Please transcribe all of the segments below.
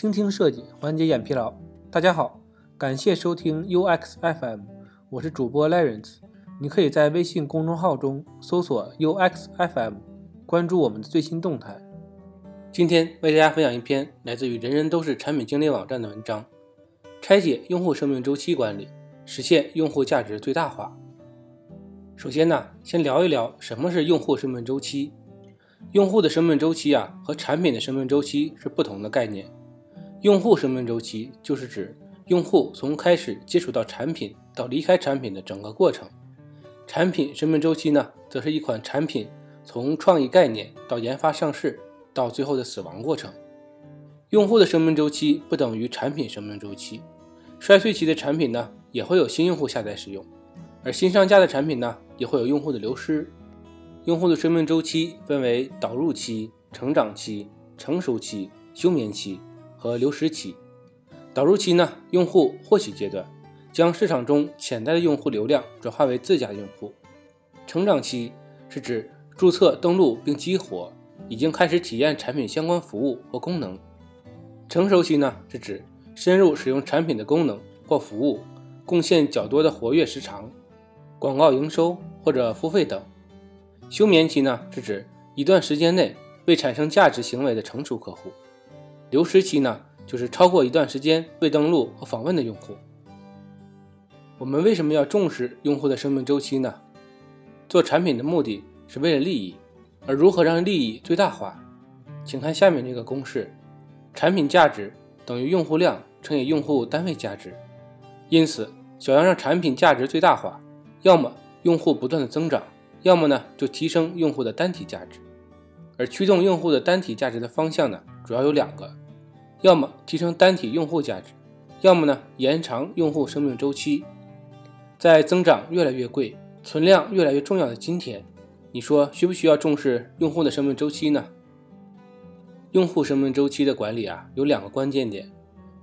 倾听设计，缓解眼疲劳。大家好，感谢收听 UX FM，我是主播 Lawrence。你可以在微信公众号中搜索 UX FM，关注我们的最新动态。今天为大家分享一篇来自于人人都是产品经理网站的文章：拆解用户生命周期管理，实现用户价值最大化。首先呢，先聊一聊什么是用户生命周期。用户的生命周期啊，和产品的生命周期是不同的概念。用户生命周期就是指用户从开始接触到产品到离开产品的整个过程。产品生命周期呢，则是一款产品从创意概念到研发上市到最后的死亡过程。用户的生命周期不等于产品生命周期。衰退期的产品呢，也会有新用户下载使用，而新上架的产品呢，也会有用户的流失。用户的生命周期分为导入期、成长期、成熟期、休眠期和流失期。导入期呢，用户获取阶段，将市场中潜在的用户流量转化为自家用户。成长期是指注册登录并激活，已经开始体验产品相关服务或功能。成熟期呢，是指深入使用产品的功能或服务，贡献较多的活跃时长、广告营收或者付费等。休眠期呢，是指一段时间内未产生价值行为的成熟客户；流失期呢，就是超过一段时间未登录和访问的用户。我们为什么要重视用户的生命周期呢？做产品的目的是为了利益，而如何让利益最大化？请看下面这个公式：产品价值等于用户量乘以用户单位价值。因此，想要让产品价值最大化，要么用户不断的增长。要么呢，就提升用户的单体价值，而驱动用户的单体价值的方向呢，主要有两个：要么提升单体用户价值，要么呢延长用户生命周期。在增长越来越贵、存量越来越重要的今天，你说需不需要重视用户的生命周期呢？用户生命周期的管理啊，有两个关键点。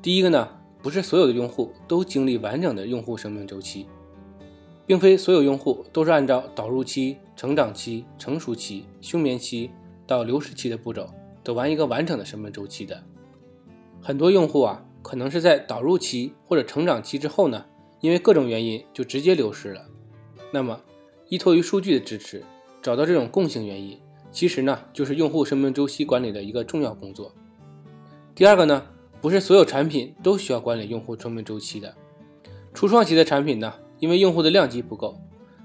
第一个呢，不是所有的用户都经历完整的用户生命周期。并非所有用户都是按照导入期、成长期、成熟期、休眠期到流失期的步骤走完一个完整的生命周期的。很多用户啊，可能是在导入期或者成长期之后呢，因为各种原因就直接流失了。那么，依托于数据的支持，找到这种共性原因，其实呢，就是用户生命周期管理的一个重要工作。第二个呢，不是所有产品都需要管理用户生命周期的，初创期的产品呢。因为用户的量级不够，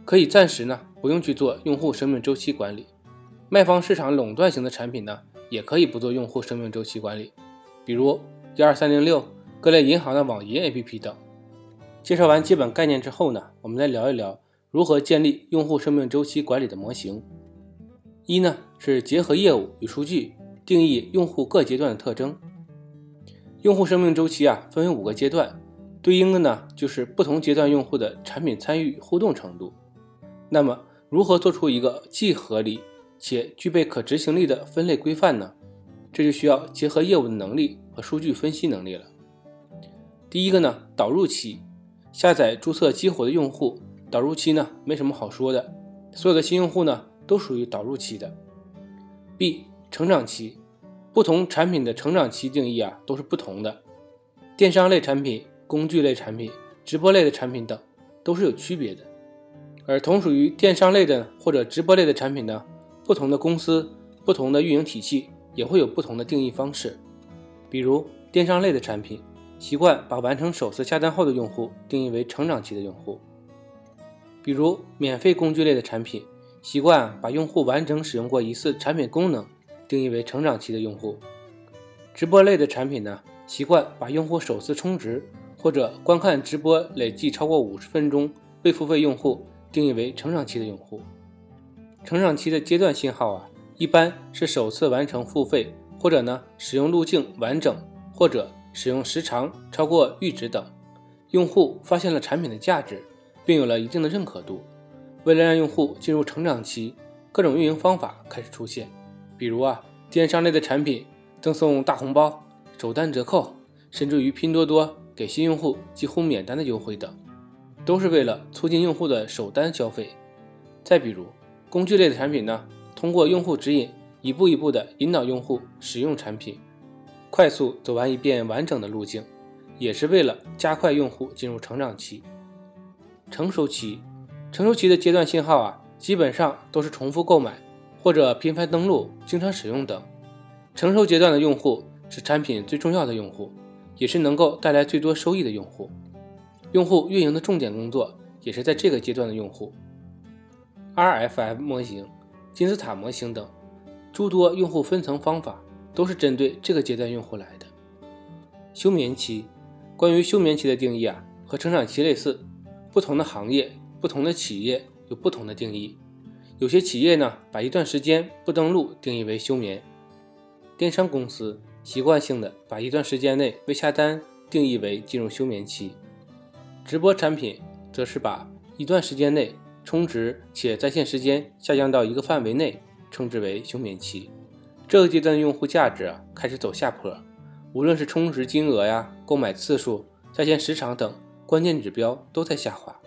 可以暂时呢不用去做用户生命周期管理。卖方市场垄断型的产品呢，也可以不做用户生命周期管理，比如一二三零六各类银行的网银 APP 等。介绍完基本概念之后呢，我们再聊一聊如何建立用户生命周期管理的模型。一呢是结合业务与数据定义用户各阶段的特征。用户生命周期啊分为五个阶段。对应的呢，就是不同阶段用户的产品参与互动程度。那么，如何做出一个既合理且具备可执行力的分类规范呢？这就需要结合业务的能力和数据分析能力了。第一个呢，导入期，下载、注册、激活的用户，导入期呢没什么好说的，所有的新用户呢都属于导入期的。B，成长期，不同产品的成长期定义啊都是不同的，电商类产品。工具类产品、直播类的产品等都是有区别的，而同属于电商类的或者直播类的产品呢，不同的公司、不同的运营体系也会有不同的定义方式。比如电商类的产品，习惯把完成首次下单后的用户定义为成长期的用户；比如免费工具类的产品，习惯把用户完整使用过一次产品功能定义为成长期的用户；直播类的产品呢，习惯把用户首次充值。或者观看直播累计超过五十分钟未付费用户定义为成长期的用户。成长期的阶段信号啊，一般是首次完成付费，或者呢使用路径完整，或者使用时长超过阈值等。用户发现了产品的价值，并有了一定的认可度。为了让用户进入成长期，各种运营方法开始出现，比如啊电商类的产品赠送大红包、首单折扣，甚至于拼多多。给新用户几乎免单的优惠等，都是为了促进用户的首单消费。再比如工具类的产品呢，通过用户指引，一步一步的引导用户使用产品。快速走完一遍完整的路径，也是为了加快用户进入成长期。成熟期，成熟期的阶段信号啊，基本上都是重复购买或者频繁登录、经常使用等。成熟阶段的用户是产品最重要的用户，也是能够带来最多收益的用户。用户运营的重点工作也是在这个阶段的用户。RFM 模型、金字塔模型等诸多用户分层方法都是针对这个阶段用户来的。休眠期，关于休眠期的定义啊，和成长期类似。不同的行业、不同的企业有不同的定义。有些企业呢，把一段时间不登录定义为休眠；电商公司习惯性的把一段时间内未下单定义为进入休眠期；直播产品则是把一段时间内充值且在线时间下降到一个范围内，称之为休眠期。这个阶段的用户价值啊开始走下坡，无论是充值金额呀、购买次数、在线时长等。关键指标都在下滑。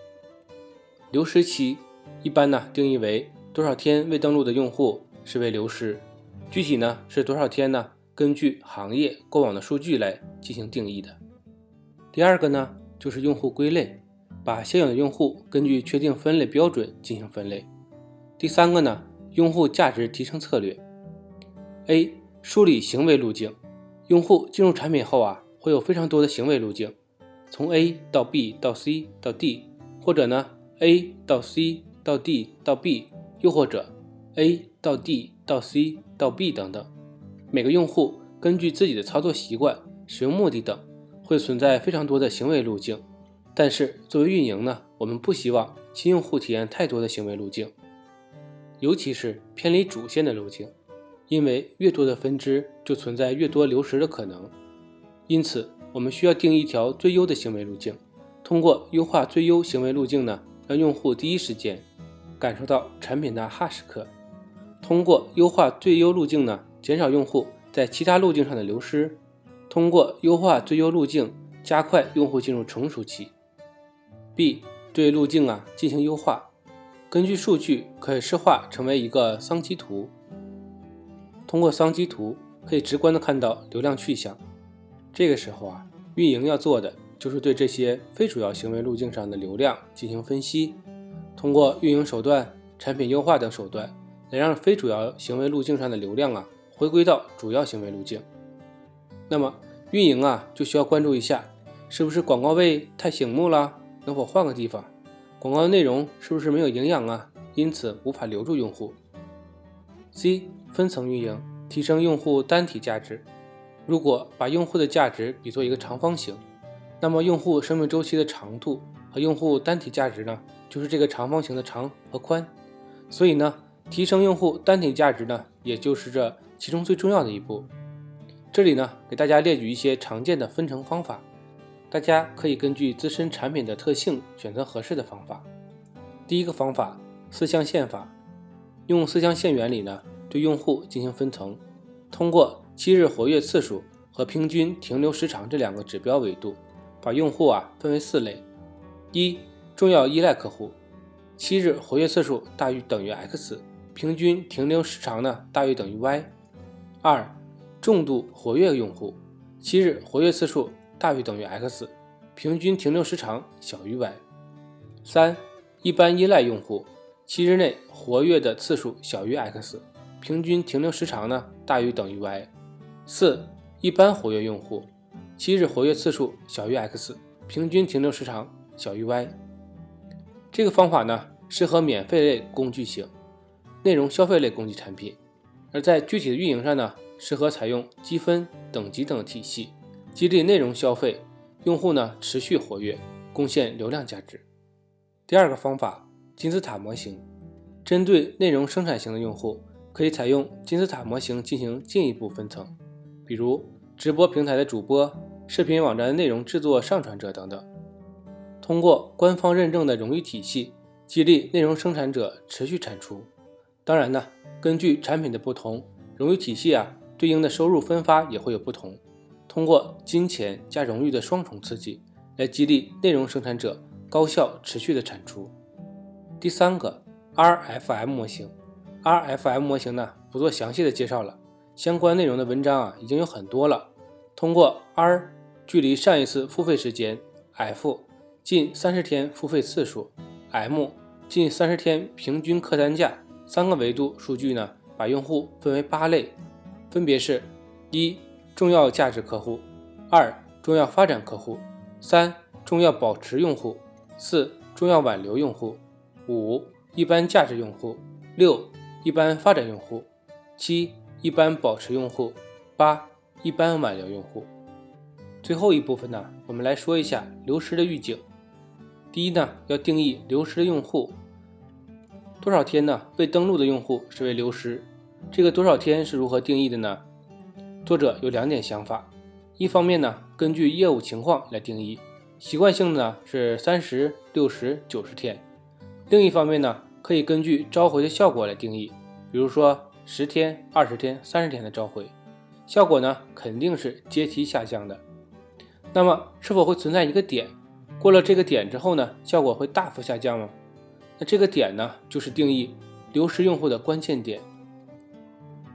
流失期一般呢定义为多少天未登录的用户视为流失，具体呢是多少天呢？根据行业过往的数据来进行定义的。第二个呢就是用户归类，把现有的用户根据确定分类标准进行分类。第三个呢用户价值提升策略。A 梳理行为路径，用户进入产品后啊会有非常多的行为路径。从 A 到 B 到 C 到 D，或者呢 A 到 C 到 D 到 B，又或者 A 到 D 到 C 到 B 等等。每个用户根据自己的操作习惯、使用目的等，会存在非常多的行为路径。但是作为运营呢，我们不希望新用户体验太多的行为路径，尤其是偏离主线的路径，因为越多的分支就存在越多流失的可能。因此。我们需要定一条最优的行为路径，通过优化最优行为路径呢，让用户第一时间感受到产品的哈时刻。通过优化最优路径呢，减少用户在其他路径上的流失。通过优化最优路径，加快用户进入成熟期。B 对路径啊进行优化，根据数据可以视化成为一个桑基图。通过桑基图可以直观的看到流量去向。这个时候啊，运营要做的就是对这些非主要行为路径上的流量进行分析，通过运营手段、产品优化等手段，来让非主要行为路径上的流量啊回归到主要行为路径。那么运营啊就需要关注一下，是不是广告位太醒目了，能否换个地方？广告的内容是不是没有营养啊？因此无法留住用户。C 分层运营，提升用户单体价值。如果把用户的价值比作一个长方形，那么用户生命周期的长度和用户单体价值呢，就是这个长方形的长和宽。所以呢，提升用户单体价值呢，也就是这其中最重要的一步。这里呢，给大家列举一些常见的分成方法，大家可以根据自身产品的特性选择合适的方法。第一个方法，四象限法，用四象限原理呢，对用户进行分层，通过。七日活跃次数和平均停留时长这两个指标维度，把用户啊分为四类：一、重要依赖客户，七日活跃次数大于等于 x，平均停留时长呢大于等于 y；二、重度活跃用户，七日活跃次数大于等于 x，平均停留时长小于 y；三、一般依赖用户，七日内活跃的次数小于 x，平均停留时长呢大于等于 y。四、一般活跃用户，七日活跃次数小于 x，平均停留时长小于 y。这个方法呢，适合免费类工具型、内容消费类工具产品；而在具体的运营上呢，适合采用积分、等级等体系，激励内容消费用户呢持续活跃，贡献流量价值。第二个方法，金字塔模型，针对内容生产型的用户，可以采用金字塔模型进行进一步分层。比如直播平台的主播、视频网站内容制作上传者等等，通过官方认证的荣誉体系，激励内容生产者持续产出。当然呢，根据产品的不同，荣誉体系啊对应的收入分发也会有不同。通过金钱加荣誉的双重刺激，来激励内容生产者高效持续的产出。第三个 RFM 模型，RFM 模型呢不做详细的介绍了。相关内容的文章啊，已经有很多了，通过 R 距离上一次付费时间，F 近三十天付费次数，M 近三十天平均客单价三个维度数据呢，把用户分为八类，分别是：一、重要价值客户；二、重要发展客户；三、重要保持用户；四、重要挽留用户；五、一般价值用户；六、一般发展用户；七、一般保持用户；八、一般挽留用户。最后一部分呢，我们来说一下流失的预警。第一呢，要定义流失的用户多少天呢？未登录的用户视为流失。这个多少天是如何定义的呢？作者有两点想法。一方面呢，根据业务情况来定义，习惯性的呢是三十六十九十天。另一方面呢，可以根据召回的效果来定义，比如说十天、二十天、三十天的召回，效果呢肯定是阶梯下降的。那么是否会存在一个点？过了这个点之后呢，效果会大幅下降吗？那这个点呢，就是定义流失用户的关键点。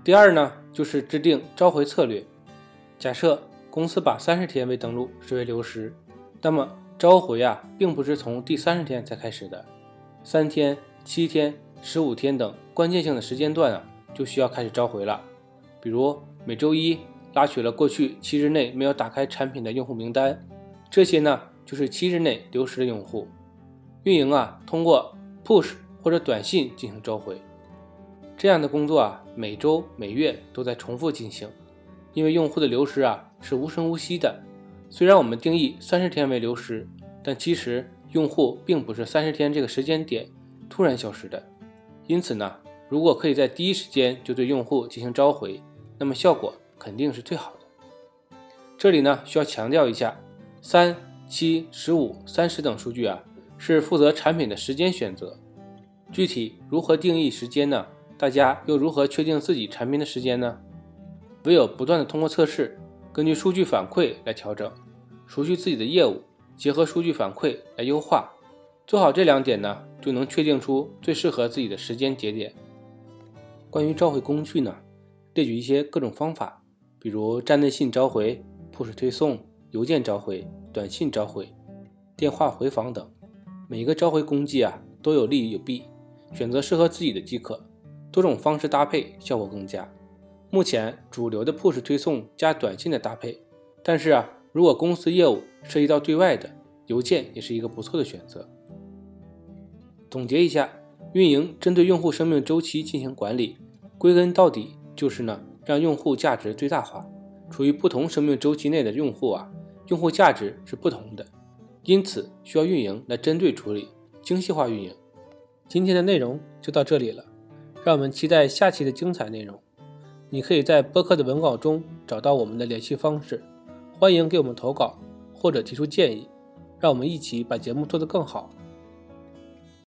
第二呢，就是制定召回策略。假设公司把三十天未登录视为流失，那么召回啊，并不是从第三十天才开始的，三天、七天、十五天等关键性的时间段啊，就需要开始召回了。比如每周一拉取了过去七日内没有打开产品的用户名单，这些呢。就是七日内流失的用户，运营啊通过 push 或者短信进行召回，这样的工作啊每周每月都在重复进行，因为用户的流失啊是无声无息的。虽然我们定义三十天为流失，但其实用户并不是三十天这个时间点突然消失的。因此呢，如果可以在第一时间就对用户进行召回，那么效果肯定是最好的。这里呢需要强调一下，三。七、十五、三十等数据啊，是负责产品的时间选择。具体如何定义时间呢？大家又如何确定自己产品的时间呢？唯有不断的通过测试，根据数据反馈来调整，熟悉自己的业务，结合数据反馈来优化。做好这两点呢，就能确定出最适合自己的时间节点。关于召回工具呢，列举一些各种方法，比如站内信召回、push 推送、邮件召回。短信召回、电话回访等，每一个召回工具啊都有利有弊，选择适合自己的即可。多种方式搭配效果更佳。目前主流的 push 推送加短信的搭配，但是啊，如果公司业务涉及到对外的，邮件也是一个不错的选择。总结一下，运营针对用户生命周期进行管理，归根到底就是呢，让用户价值最大化。处于不同生命周期内的用户啊。用户价值是不同的，因此需要运营来针对处理，精细化运营。今天的内容就到这里了，让我们期待下期的精彩内容。你可以在播客的文稿中找到我们的联系方式，欢迎给我们投稿或者提出建议，让我们一起把节目做得更好。